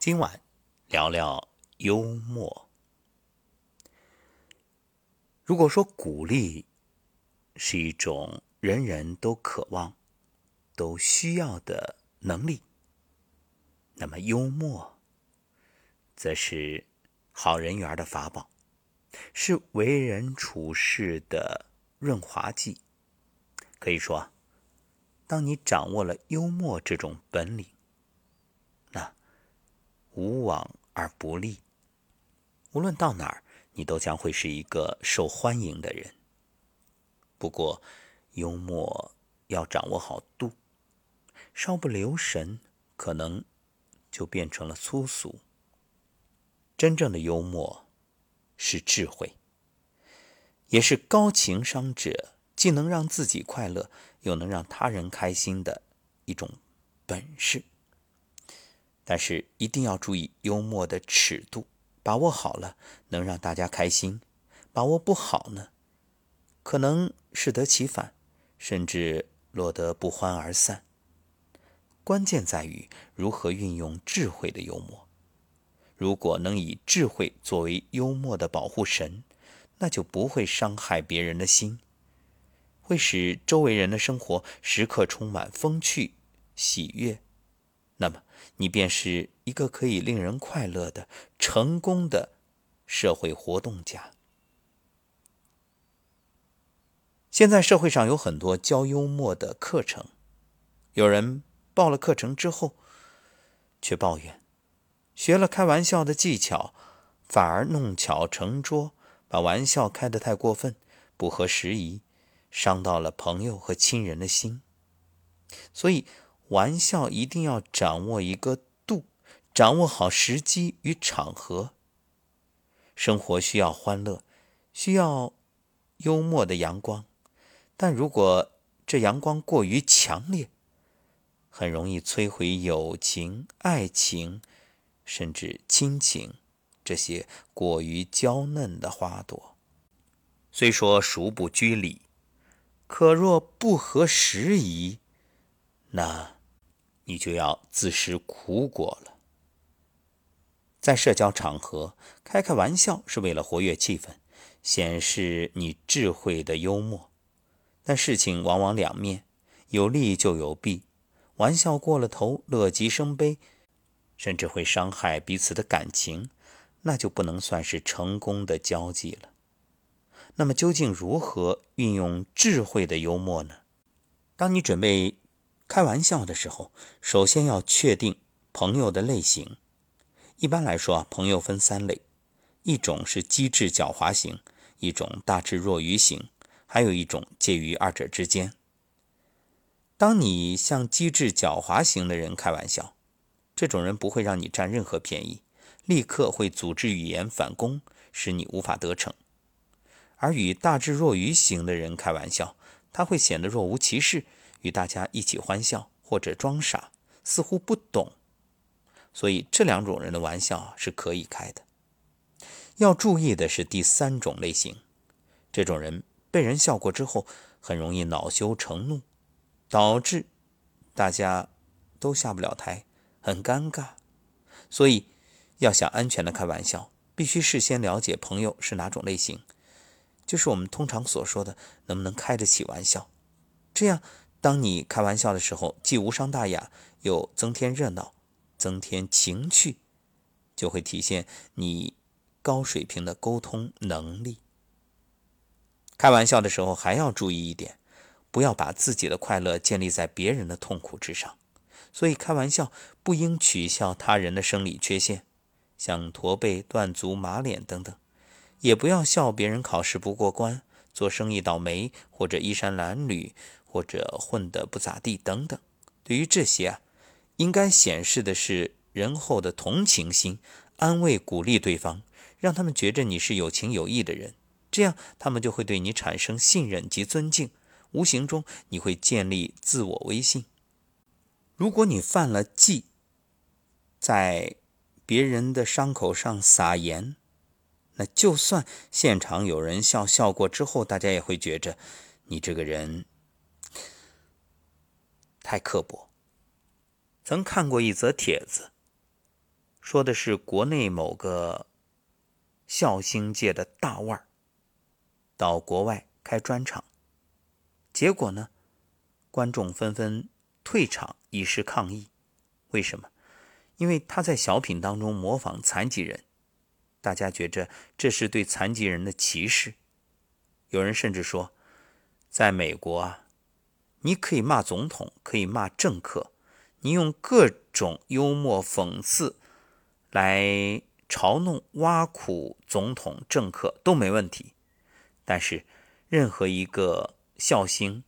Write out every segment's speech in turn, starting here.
今晚聊聊幽默。如果说鼓励是一种人人都渴望、都需要的能力，那么幽默则是好人缘的法宝，是为人处事的润滑剂。可以说，当你掌握了幽默这种本领，无往而不利。无论到哪儿。你都将会是一个受欢迎的人。不过，幽默要掌握好度，稍不留神，可能就变成了粗俗。真正的幽默是智慧，也是高情商者既能让自己快乐，又能让他人开心的一种本事。但是，一定要注意幽默的尺度。把握好了，能让大家开心；把握不好呢，可能适得其反，甚至落得不欢而散。关键在于如何运用智慧的幽默。如果能以智慧作为幽默的保护神，那就不会伤害别人的心，会使周围人的生活时刻充满风趣、喜悦。那么，你便是一个可以令人快乐的、成功的社会活动家。现在社会上有很多教幽默的课程，有人报了课程之后，却抱怨学了开玩笑的技巧，反而弄巧成拙，把玩笑开得太过分，不合时宜，伤到了朋友和亲人的心，所以。玩笑一定要掌握一个度，掌握好时机与场合。生活需要欢乐，需要幽默的阳光，但如果这阳光过于强烈，很容易摧毁友情、爱情，甚至亲情这些过于娇嫩的花朵。虽说熟不拘礼，可若不合时宜，那。你就要自食苦果了。在社交场合开开玩笑是为了活跃气氛，显示你智慧的幽默。但事情往往两面，有利就有弊。玩笑过了头，乐极生悲，甚至会伤害彼此的感情，那就不能算是成功的交际了。那么，究竟如何运用智慧的幽默呢？当你准备。开玩笑的时候，首先要确定朋友的类型。一般来说啊，朋友分三类：一种是机智狡猾型，一种大智若愚型，还有一种介于二者之间。当你向机智狡猾型的人开玩笑，这种人不会让你占任何便宜，立刻会组织语言反攻，使你无法得逞；而与大智若愚型的人开玩笑，他会显得若无其事。与大家一起欢笑，或者装傻，似乎不懂，所以这两种人的玩笑是可以开的。要注意的是第三种类型，这种人被人笑过之后，很容易恼羞成怒，导致大家都下不了台，很尴尬。所以要想安全的开玩笑，必须事先了解朋友是哪种类型，就是我们通常所说的能不能开得起玩笑，这样。当你开玩笑的时候，既无伤大雅，又增添热闹，增添情趣，就会体现你高水平的沟通能力。开玩笑的时候还要注意一点，不要把自己的快乐建立在别人的痛苦之上。所以开玩笑不应取笑他人的生理缺陷，像驼背、断足、马脸等等，也不要笑别人考试不过关、做生意倒霉或者衣衫褴褛。或者混得不咋地等等，对于这些啊，应该显示的是仁厚的同情心，安慰鼓励对方，让他们觉着你是有情有义的人，这样他们就会对你产生信任及尊敬，无形中你会建立自我威信。如果你犯了忌，在别人的伤口上撒盐，那就算现场有人笑笑过之后，大家也会觉着你这个人。太刻薄。曾看过一则帖子，说的是国内某个笑星界的大腕儿到国外开专场，结果呢，观众纷纷退场以示抗议。为什么？因为他在小品当中模仿残疾人，大家觉着这是对残疾人的歧视。有人甚至说，在美国啊，你可以骂总统，可以骂政客，你用各种幽默讽刺来嘲弄、挖苦总统、政客都没问题，但是任何一个笑星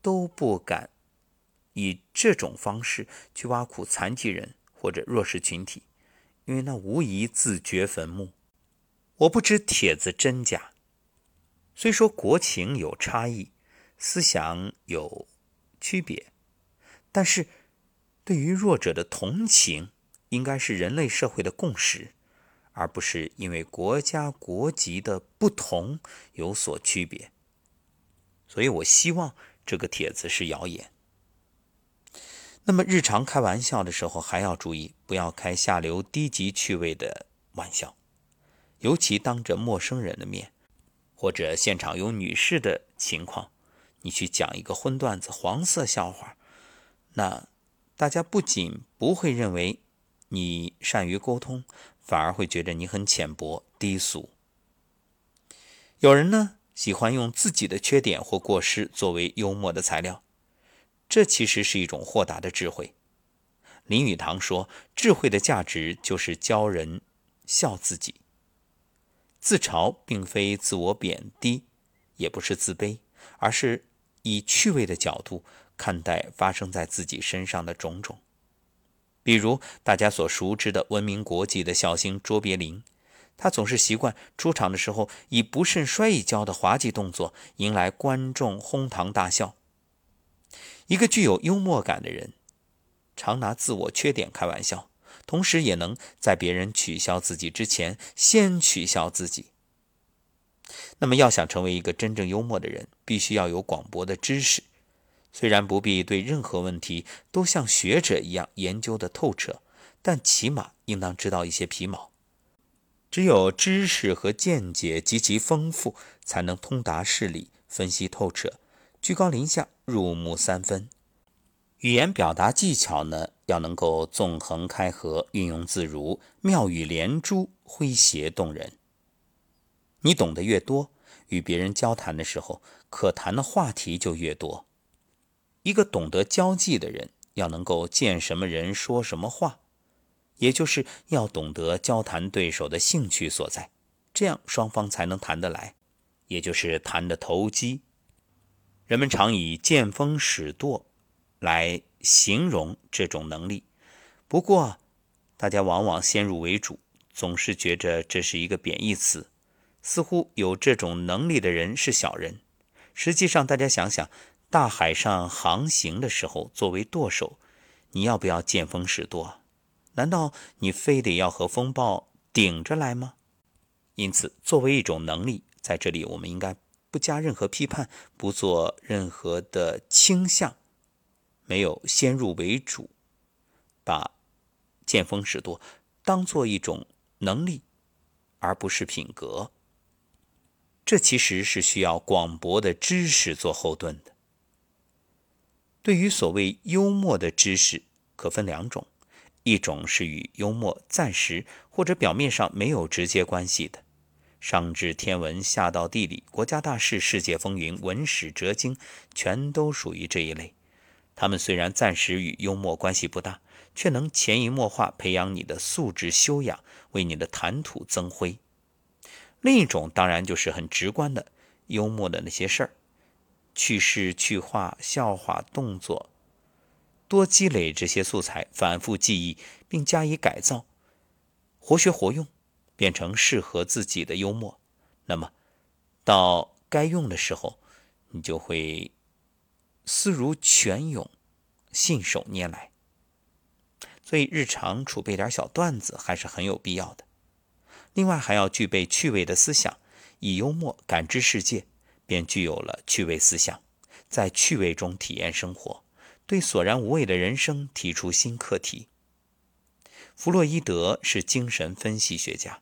都不敢以这种方式去挖苦残疾人。或者弱势群体，因为那无疑自掘坟墓。我不知帖子真假。虽说国情有差异，思想有区别，但是对于弱者的同情，应该是人类社会的共识，而不是因为国家国籍的不同有所区别。所以我希望这个帖子是谣言。那么日常开玩笑的时候，还要注意不要开下流低级趣味的玩笑，尤其当着陌生人的面，或者现场有女士的情况，你去讲一个荤段子、黄色笑话，那大家不仅不会认为你善于沟通，反而会觉得你很浅薄低俗。有人呢喜欢用自己的缺点或过失作为幽默的材料。这其实是一种豁达的智慧。林语堂说：“智慧的价值就是教人笑自己。自嘲并非自我贬低，也不是自卑，而是以趣味的角度看待发生在自己身上的种种。比如大家所熟知的闻名国际的小星卓别林，他总是习惯出场的时候以不慎摔一跤的滑稽动作迎来观众哄堂大笑。”一个具有幽默感的人，常拿自我缺点开玩笑，同时也能在别人取笑自己之前先取笑自己。那么，要想成为一个真正幽默的人，必须要有广博的知识。虽然不必对任何问题都像学者一样研究的透彻，但起码应当知道一些皮毛。只有知识和见解极其丰富，才能通达事理，分析透彻。居高临下，入木三分。语言表达技巧呢，要能够纵横开合，运用自如，妙语连珠，诙谐动人。你懂得越多，与别人交谈的时候，可谈的话题就越多。一个懂得交际的人，要能够见什么人说什么话，也就是要懂得交谈对手的兴趣所在，这样双方才能谈得来，也就是谈得投机。人们常以见风使舵来形容这种能力，不过，大家往往先入为主，总是觉着这是一个贬义词，似乎有这种能力的人是小人。实际上，大家想想，大海上航行的时候，作为舵手，你要不要见风使舵？难道你非得要和风暴顶着来吗？因此，作为一种能力，在这里我们应该。不加任何批判，不做任何的倾向，没有先入为主，把见风使舵当做一种能力，而不是品格。这其实是需要广博的知识做后盾的。对于所谓幽默的知识，可分两种：一种是与幽默暂时或者表面上没有直接关系的。上至天文，下到地理，国家大事、世界风云、文史哲经，全都属于这一类。他们虽然暂时与幽默关系不大，却能潜移默化培养你的素质修养，为你的谈吐增辉。另一种当然就是很直观的幽默的那些事儿，趣事、趣话、笑话、动作，多积累这些素材，反复记忆，并加以改造，活学活用。变成适合自己的幽默，那么到该用的时候，你就会思如泉涌，信手拈来。所以日常储备点小段子还是很有必要的。另外还要具备趣味的思想，以幽默感知世界，便具有了趣味思想，在趣味中体验生活，对索然无味的人生提出新课题。弗洛伊德是精神分析学家。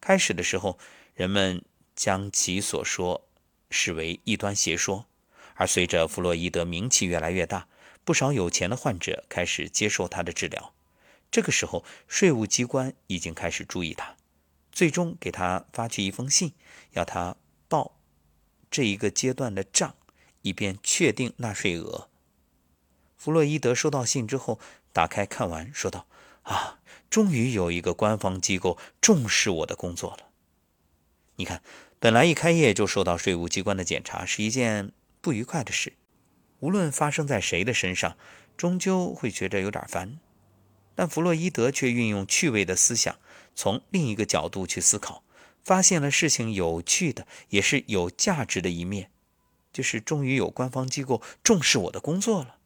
开始的时候，人们将其所说视为异端邪说，而随着弗洛伊德名气越来越大，不少有钱的患者开始接受他的治疗。这个时候，税务机关已经开始注意他，最终给他发去一封信，要他报这一个阶段的账，以便确定纳税额。弗洛伊德收到信之后，打开看完，说道：“啊，终于有一个官方机构重视我的工作了。你看，本来一开业就受到税务机关的检查是一件不愉快的事，无论发生在谁的身上，终究会觉得有点烦。但弗洛伊德却运用趣味的思想，从另一个角度去思考，发现了事情有趣的，也是有价值的一面，就是终于有官方机构重视我的工作了。”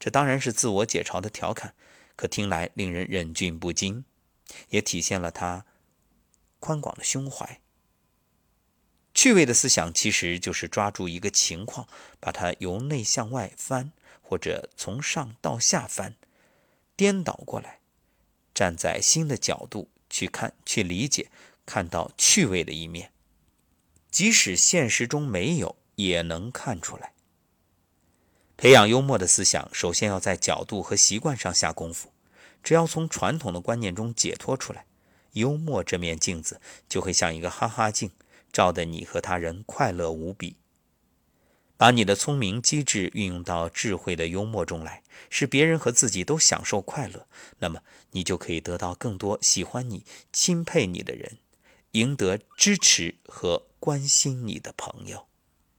这当然是自我解嘲的调侃，可听来令人忍俊不禁，也体现了他宽广的胸怀。趣味的思想其实就是抓住一个情况，把它由内向外翻，或者从上到下翻，颠倒过来，站在新的角度去看、去理解，看到趣味的一面，即使现实中没有，也能看出来。培养幽默的思想，首先要在角度和习惯上下功夫。只要从传统的观念中解脱出来，幽默这面镜子就会像一个哈哈镜，照得你和他人快乐无比。把你的聪明机智运用到智慧的幽默中来，使别人和自己都享受快乐，那么你就可以得到更多喜欢你、钦佩你的人，赢得支持和关心你的朋友。